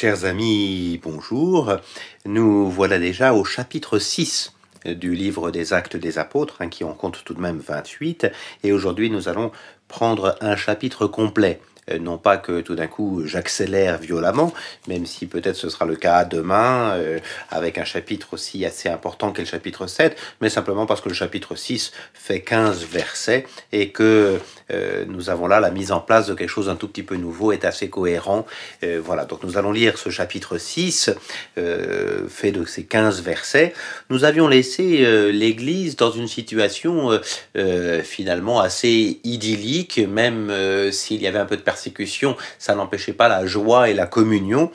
Chers amis, bonjour. Nous voilà déjà au chapitre 6 du livre des actes des apôtres, hein, qui en compte tout de même 28, et aujourd'hui nous allons prendre un chapitre complet non pas que tout d'un coup j'accélère violemment, même si peut-être ce sera le cas demain, euh, avec un chapitre aussi assez important qu'est le chapitre 7, mais simplement parce que le chapitre 6 fait 15 versets et que euh, nous avons là la mise en place de quelque chose d'un tout petit peu nouveau, est assez cohérent. voilà, donc nous allons lire ce chapitre 6, fait de ces 15 versets. Nous avions laissé l'Église dans une situation finalement assez idyllique, même s'il y avait un peu de persécution, ça n'empêchait pas la joie et la communion.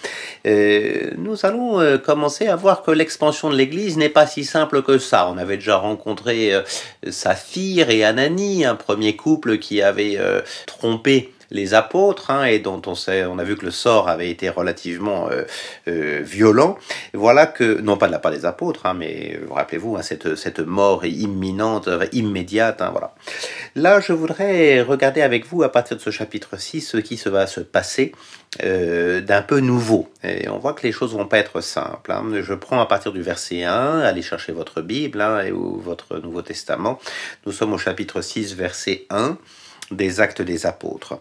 Euh, nous allons euh, commencer à voir que l'expansion de l'Église n'est pas si simple que ça. On avait déjà rencontré euh, Saphir et Anani, un premier couple qui avait trompé les apôtres, hein, et dont on, sait, on a vu que le sort avait été relativement euh, euh, violent. Voilà que, non pas de la part des apôtres, hein, mais euh, rappelez-vous, hein, cette, cette mort imminente, immédiate. Voilà. Là, je voudrais regarder avec vous, à partir de ce chapitre 6, ce qui se va se passer d'un peu nouveau. Et on voit que les choses vont pas être simples. Je prends à partir du verset 1, allez chercher votre Bible et, ou votre Nouveau Testament. Nous sommes au chapitre 6, verset 1 des actes des apôtres.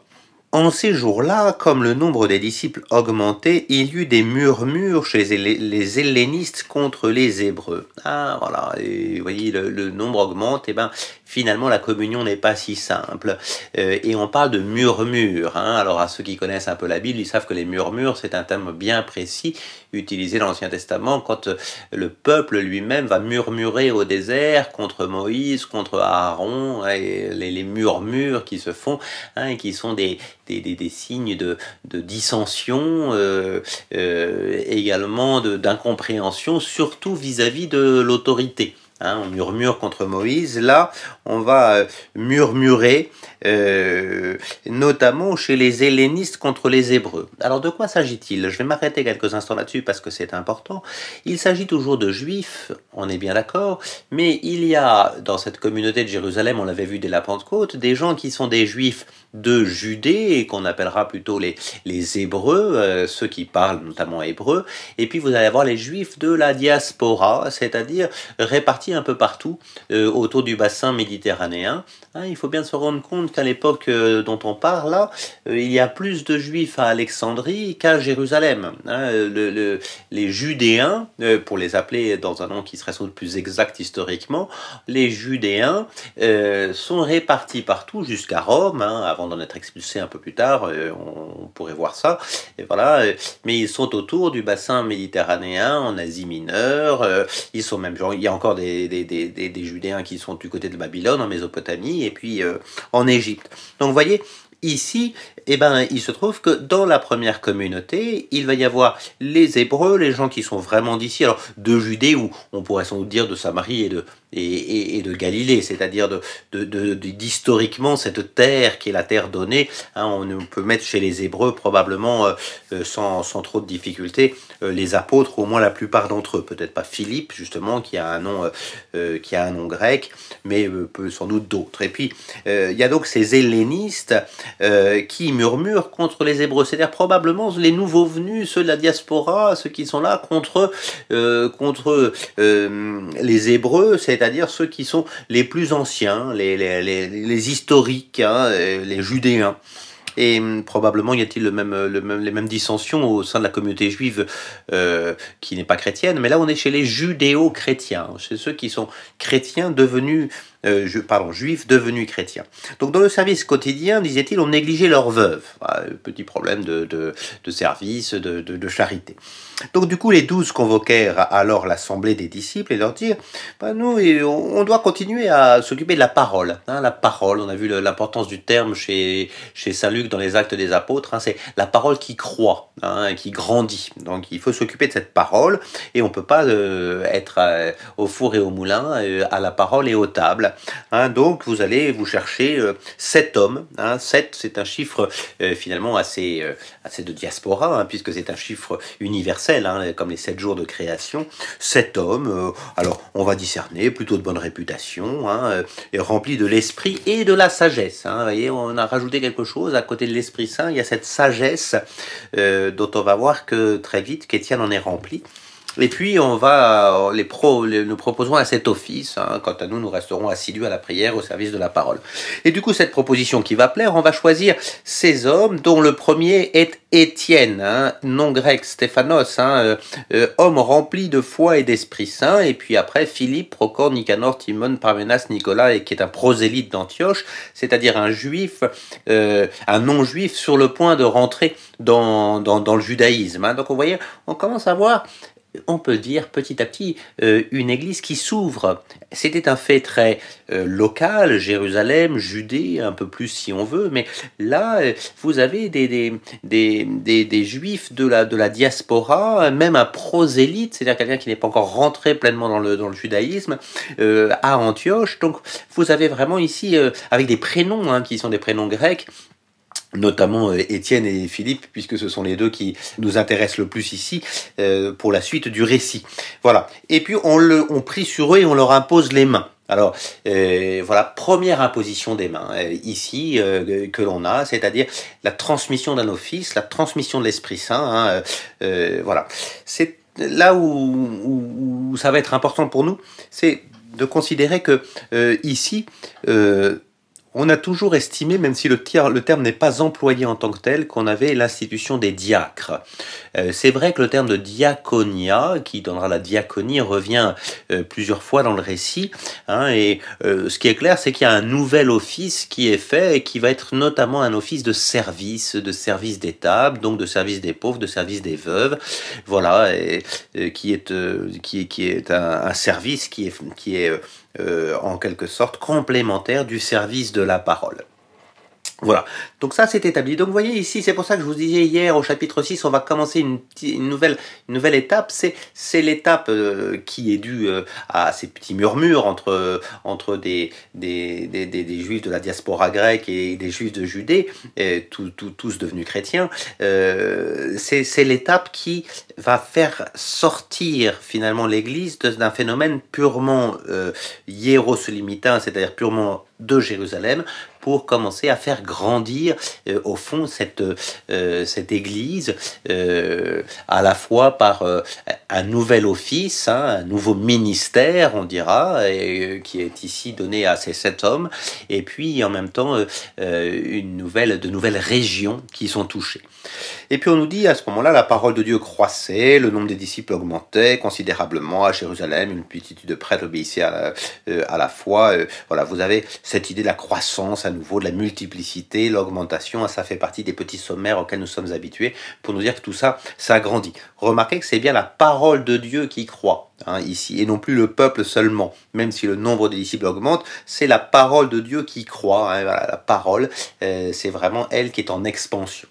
En ces jours-là, comme le nombre des disciples augmentait, il y eut des murmures chez les hellénistes contre les Hébreux. Ah voilà, et vous voyez, le, nombre augmente, et ben finalement la communion n'est pas si simple. Euh, et on parle de murmures. Hein. Alors à ceux qui connaissent un peu la Bible, ils savent que les murmures, c'est un terme bien précis utilisé dans l'Ancien Testament quand euh, le peuple lui-même va murmurer au désert contre Moïse, contre Aaron, et les, murmures qui se font, hein, qui sont des, signes de, dissension, euh, également d'incompréhension, surtout vis-à-vis -vis de l'autorité. Hein, on murmure contre Moïse. Là, on va euh, murmurer, euh, notamment chez les hellénistes contre les hébreux. Alors de quoi s'agit-il? Je vais m'arrêter quelques instants là-dessus parce que c'est important. Il s'agit toujours de juifs, on est bien d'accord, mais il y a dans cette communauté de Jérusalem, on l'avait vu dès la Pentecôte, des gens qui sont des juifs de Judée qu'on appellera plutôt les, les Hébreux, euh, ceux qui parlent notamment hébreu, et puis vous allez avoir les Juifs de la diaspora, c'est-à-dire répartis un peu partout euh, autour du bassin méditerranéen. Hein, il faut bien se rendre compte qu'à l'époque euh, dont on parle là, il y a plus de Juifs à Alexandrie qu'à Jérusalem. Hein, le, les Judéens, pour les appeler dans un nom qui serait sans doute plus exact historiquement, les Judéens sont répartis partout jusqu'à Rome, hein, avant d'en être expulsés un peu plus tard, euh, on, pourrait voir ça. Et voilà, euh, mais ils sont autour du bassin méditerranéen, en Asie mineure. Euh, ils sont même, il y a encore des, des, Judéens qui sont du côté de Babylone, en Mésopotamie, et puis en Égypte. Donc vous voyez, Ici, eh ben, il se trouve que dans la première communauté, il va y avoir les Hébreux, les gens qui sont vraiment d'ici, alors de Judée ou on pourrait sans doute dire de Samarie et de, et, de Galilée, c'est-à-dire de, d'historiquement cette terre qui est la terre donnée. Hein, on peut mettre chez les Hébreux probablement euh, euh, sans, sans, trop de difficultés euh, les apôtres, au moins la plupart d'entre eux. Peut-être pas Philippe justement qui a un nom qui a un nom grec, mais peu, sans doute d'autres. Et puis il y a donc ces hellénistes qui murmurent contre les Hébreux, c'est-à-dire probablement les nouveaux venus, ceux de la diaspora, ceux qui sont là contre contre les Hébreux, c'est-à-dire ceux qui sont les plus anciens, les, les, historiques, hein, les judéens. Et hum, probablement y a-t-il le même, le même, les mêmes dissensions au sein de la communauté juive euh, qui n'est pas chrétienne, mais là on est chez les judéo-chrétiens, chez ceux qui sont chrétiens devenus euh, pardon, juifs devenus chrétiens. Donc dans le service quotidien, disait-il, on négligeait leurs veuves. petit problème de, de, de service, de, de, charité. Donc du coup, les douze convoquèrent alors l'assemblée des disciples et leur dirent, bah, nous, on doit continuer à s'occuper de la parole. Hein, la parole, on a vu l'importance du terme chez, chez Saint Luc dans les actes des apôtres, hein, c'est la parole qui croît, hein, qui grandit. Donc il faut s'occuper de cette parole et on peut pas euh, être euh, au four et au moulin, euh, à la parole et aux tables. Hein, donc vous allez vous chercher euh, sept hommes. Hein, sept, c'est un chiffre euh, finalement assez, euh, assez de diaspora, hein, puisque c'est un chiffre universel, hein, comme les sept jours de création. Sept hommes, alors on va discerner, plutôt de bonne réputation, et remplis de l'esprit et de la sagesse. Vous voyez, on a rajouté quelque chose, à côté de l'Esprit Saint, il y a cette sagesse dont on va voir que très vite qu'Étienne en est rempli. Et puis, on va, les pro, nous proposons à cet office. Hein, quant à nous, nous resterons assidus à la prière au service de la parole. Et du coup, cette proposition qui va plaire, on va choisir ces hommes, dont le premier est Étienne, hein, nom grec Stéphanos, hein, euh, euh, homme rempli de foi et d'Esprit Saint. Et puis après, Philippe, Procor, Nicanor, Timon, Parmenas, Nicolas, et qui est un prosélyte d'Antioche, c'est-à-dire un juif, euh, un non-juif sur le point de rentrer dans, dans, dans le judaïsme. Hein. Donc, vous voyez, on commence à voir on peut dire petit à petit euh, une église qui s'ouvre. C'était un fait très euh, local, Jérusalem, Judée, un peu plus si on veut, mais là, euh, vous avez des, des, juifs de la, de la diaspora, même un prosélyte, c'est-à-dire quelqu'un qui n'est pas encore rentré pleinement dans le, dans le judaïsme, à Antioche. Donc vous avez vraiment ici, avec des prénoms hein, qui sont des prénoms grecs, notamment euh, Étienne et Philippe, puisque ce sont les deux qui nous intéressent le plus ici euh, pour la suite du récit. Voilà. Et puis on, le, on prie sur eux et on leur impose les mains. Alors euh, voilà, première imposition des mains ici que l'on a, c'est-à-dire la transmission d'un office, la transmission de l'Esprit Saint. Hein, voilà, c'est là où, où, ça va être important pour nous, c'est de considérer que ici on a toujours estimé, même si le, terme n'est pas employé en tant que tel, qu'on avait l'institution des diacres. Euh, c'est vrai que le terme de diaconia, qui donnera la diaconie, revient euh, plusieurs fois dans le récit. Hein, et euh, ce qui est clair, c'est qu'il y a un nouvel office qui est fait et qui va être notamment un office de service, de service des tables, donc de service des pauvres, de service des veuves. Voilà, et, qui est, un, service qui est, qui est en quelque sorte complémentaire du service de la parole. Voilà, donc ça c'est établi. Donc vous voyez ici, c'est pour ça que je vous disais hier au chapitre 6, on va commencer une, nouvelle, nouvelle étape. C'est l'étape euh, qui est due euh, à ces petits murmures entre, entre des, des, juifs de la diaspora grecque et des juifs de Judée, tous devenus chrétiens. Euh, c'est l'étape qui va faire sortir finalement l'Église d'un phénomène purement euh, hiérosolimitain, c'est-à-dire purement de Jérusalem, pour commencer à faire grandir euh, au fond cette, euh, cette église euh, à la fois par un nouvel office, hein, un nouveau ministère, on dira, et, qui est ici donné à ces sept hommes, et puis en même temps une nouvelle, de nouvelles régions qui sont touchées. Et puis on nous dit à ce moment-là, la parole de Dieu croissait, le nombre des disciples augmentait considérablement à Jérusalem, une multitude de prêtres obéissaient à la, à la foi. voilà, vous avez cette idée de la croissance à nouveau, de la multiplicité, l'augmentation, ça fait partie des petits sommaires auxquels nous sommes habitués pour nous dire que tout ça, ça grandit. Remarquez que c'est bien la parole de Dieu qui croît. Hein, ici, et non plus le peuple seulement, même si le nombre des disciples augmente, c'est la parole de Dieu qui croît, hein, la parole, euh, c'est vraiment elle qui est en expansion.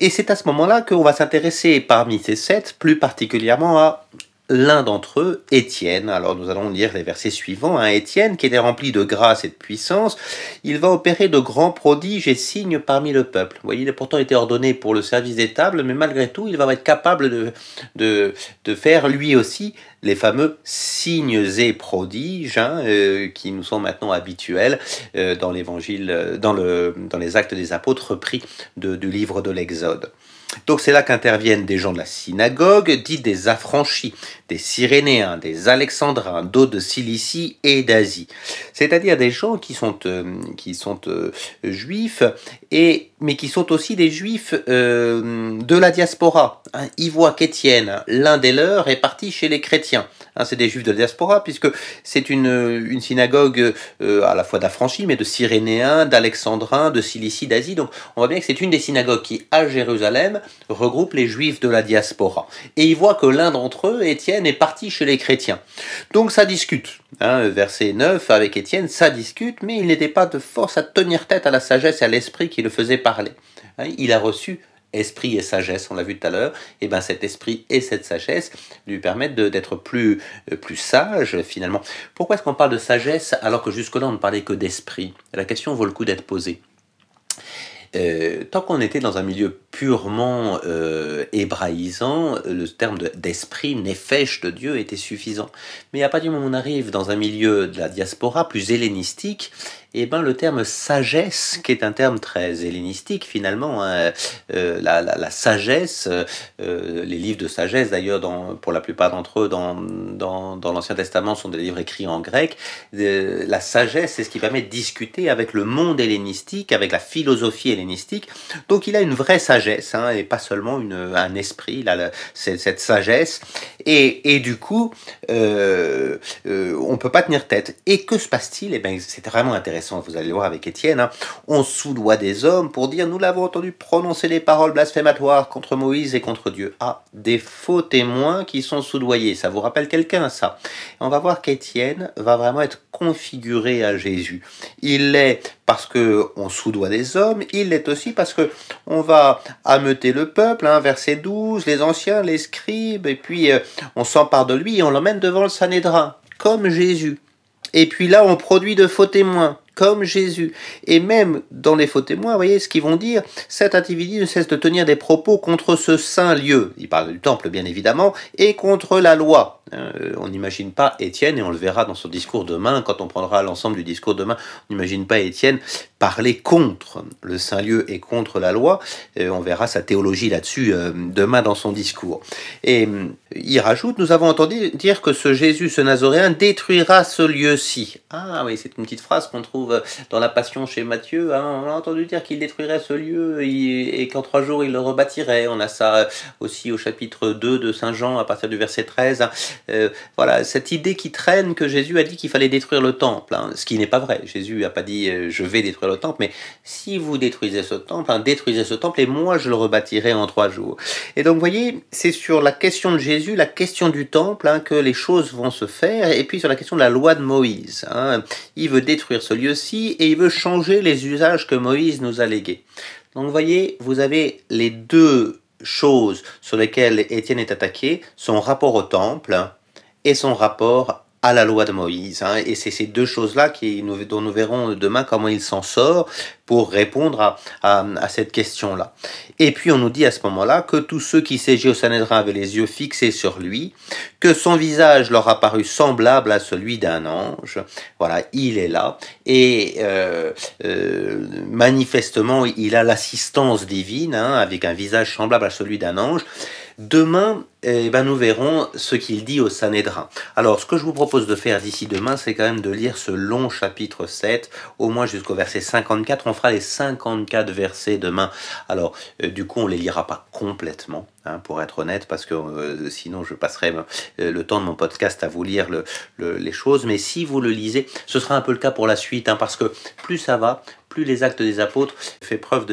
Et c'est à ce moment-là qu'on va s'intéresser parmi ces sept, plus particulièrement à l'un d'entre eux, Étienne. Alors nous allons lire les versets suivants. Hein. Étienne, qui était rempli de grâce et de puissance, il va opérer de grands prodiges et signes parmi le peuple. Vous voyez, il a pourtant été ordonné pour le service des tables, mais malgré tout, il va être capable de, de, de faire lui aussi les fameux signes et prodiges hein, euh, qui nous sont maintenant habituels euh, dans l'évangile, euh, dans, le, dans les actes des apôtres pris de, du livre de l'Exode. Donc c'est là qu'interviennent des gens de la synagogue, dits des affranchis, des Cyrénéens, des Alexandrins, d'autres de Cilicie et d'Asie. C'est-à-dire des gens qui sont, euh, qui sont euh, juifs, et, mais qui sont aussi des juifs euh, de la diaspora. Hein, ils voient qu'Étienne, l'un des leurs, est parti chez les chrétiens. Hein, c'est des juifs de la diaspora, puisque c'est une, une synagogue à la fois d'affranchis, mais de Cyrénéens, d'Alexandrins, de Cilicie, d'Asie. Donc on voit bien que c'est une des synagogues qui, à Jérusalem, regroupe les juifs de la diaspora. Et ils voient que l'un d'entre eux, Étienne, est parti chez les chrétiens. Donc ça discute. Hein, verset 9, avec Étienne, ça discute, mais il n'était pas de force à tenir tête à la sagesse et à l'esprit qui le faisait parler. Hein, il a reçu esprit et sagesse, on l'a vu tout à l'heure, et ben cet esprit et cette sagesse lui permettent d'être plus, euh, plus sage finalement. Pourquoi est-ce qu'on parle de sagesse alors que jusque-là on ne parlait que d'esprit? La question vaut le coup d'être posée. Euh, tant qu'on était dans un milieu purement euh, hébraïsant, le terme d'esprit, nefesh de Dieu était suffisant. Mais à partir du moment où on arrive dans un milieu de la diaspora plus hellénistique, eh ben, le terme sagesse, qui est un terme très hellénistique finalement, hein, euh, la, la, sagesse, euh, les livres de sagesse d'ailleurs, pour la plupart d'entre eux dans, dans, l'Ancien Testament sont des livres écrits en grec, euh, la sagesse c'est ce qui permet de discuter avec le monde hellénistique, avec la philosophie hellénistique, donc il a une vraie sagesse, hein, et pas seulement une, un esprit, là, cette, cette sagesse, et, et, du coup, euh, on peut pas tenir tête. Et que se passe-t-il? Eh ben, c'est vraiment intéressant vous allez le voir avec Étienne, hein. on soudoie des hommes pour dire nous l'avons entendu prononcer des paroles blasphématoires contre Moïse et contre Dieu. Ah, des faux témoins qui sont soudoyés, ça vous rappelle quelqu'un ça? On va voir qu'Étienne va vraiment être configuré à Jésus. Il l'est parce que on soudoie des hommes, il l'est aussi parce que on va ameuter le peuple, hein, verset 12, les anciens, les scribes, et puis euh, on s'empare de lui et on l'emmène devant le Sanhédrin, comme Jésus. Et puis là, on produit de faux témoins comme Jésus. Et même dans les faux témoins, vous voyez ce qu'ils vont dire, cet individu ne cesse de tenir des propos contre ce saint lieu, il parle du temple bien évidemment, et contre la loi. Euh, on n'imagine pas Étienne, et on le verra dans son discours demain, quand on prendra l'ensemble du discours demain, on n'imagine pas Étienne parler contre le saint lieu et contre la loi. Euh, on verra sa théologie là-dessus euh, demain dans son discours. Et il rajoute, nous avons entendu dire que ce Jésus, ce Nazoréen, détruira ce lieu-ci. Ah oui, c'est une petite phrase qu'on trouve dans la Passion chez Matthieu. Hein. On a entendu dire qu'il détruirait ce lieu et, qu'en trois jours il le rebâtirait. On a ça aussi au chapitre 2 de Saint Jean à partir du verset 13. Euh, voilà, cette idée qui traîne que Jésus a dit qu'il fallait détruire le temple, hein, ce qui n'est pas vrai. Jésus n'a pas dit euh, je vais détruire le temple, mais si vous détruisez ce temple, hein, détruisez ce temple et moi je le rebâtirai en trois jours. Et donc vous voyez, c'est sur la question de Jésus, la question du temple, hein, que les choses vont se faire, et puis sur la question de la loi de Moïse. Il veut détruire ce et il veut changer les usages que Moïse nous a légués. Donc vous voyez, vous avez les deux choses sur lesquelles Étienne est attaqué, son rapport au temple et son rapport à la loi de Moïse. Hein. Et c'est ces deux choses-là qui, dont nous verrons demain comment il s'en sort pour répondre à, à, cette question-là. Et puis on nous dit à ce moment-là que tous ceux qui siégeaient au Sanhédrin avaient les yeux fixés sur lui, que son visage leur a paru semblable à celui d'un ange. Voilà, il est là. Et euh, euh, manifestement, il a l'assistance divine, hein, avec un visage semblable à celui d'un ange. Demain, eh ben, nous verrons ce qu'il dit au Sanhédrin. Alors, ce que je vous propose de faire d'ici demain, c'est quand même de lire ce long chapitre 7, au moins jusqu'au verset 54. On fera les 54 versets demain. Alors, euh, du coup, on les lira pas complètement, hein, pour être honnête, parce que euh, sinon, je passerai euh, le temps de mon podcast à vous lire les choses. Mais si vous le lisez, ce sera un peu le cas pour la suite, hein, parce que plus ça va, les actes des apôtres fait preuve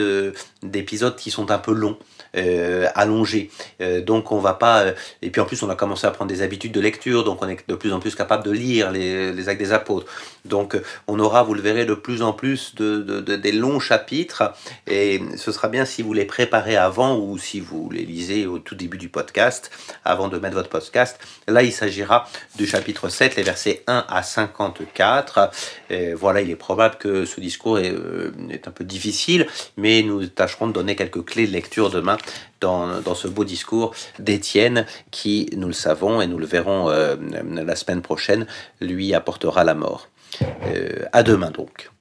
d'épisodes qui sont un peu longs. Euh, allongé. Euh, donc on va pas. Euh, et puis en plus on a commencé à prendre des habitudes de lecture, donc on est de plus en plus capable de lire les, les actes des apôtres. Donc on aura, vous le verrez, de plus en plus de, de, des longs chapitres. Et ce sera bien si vous les préparez avant ou si vous les lisez au tout début du podcast, avant de mettre votre podcast. Là il s'agira du chapitre 7, les versets 1 à 54. Et voilà, il est probable que ce discours est, est un peu difficile, mais nous tâcherons de donner quelques clés de lecture demain dans, ce beau discours d'Étienne qui, nous le savons et nous le verrons euh, la semaine prochaine, lui apportera la mort. Euh, à demain donc.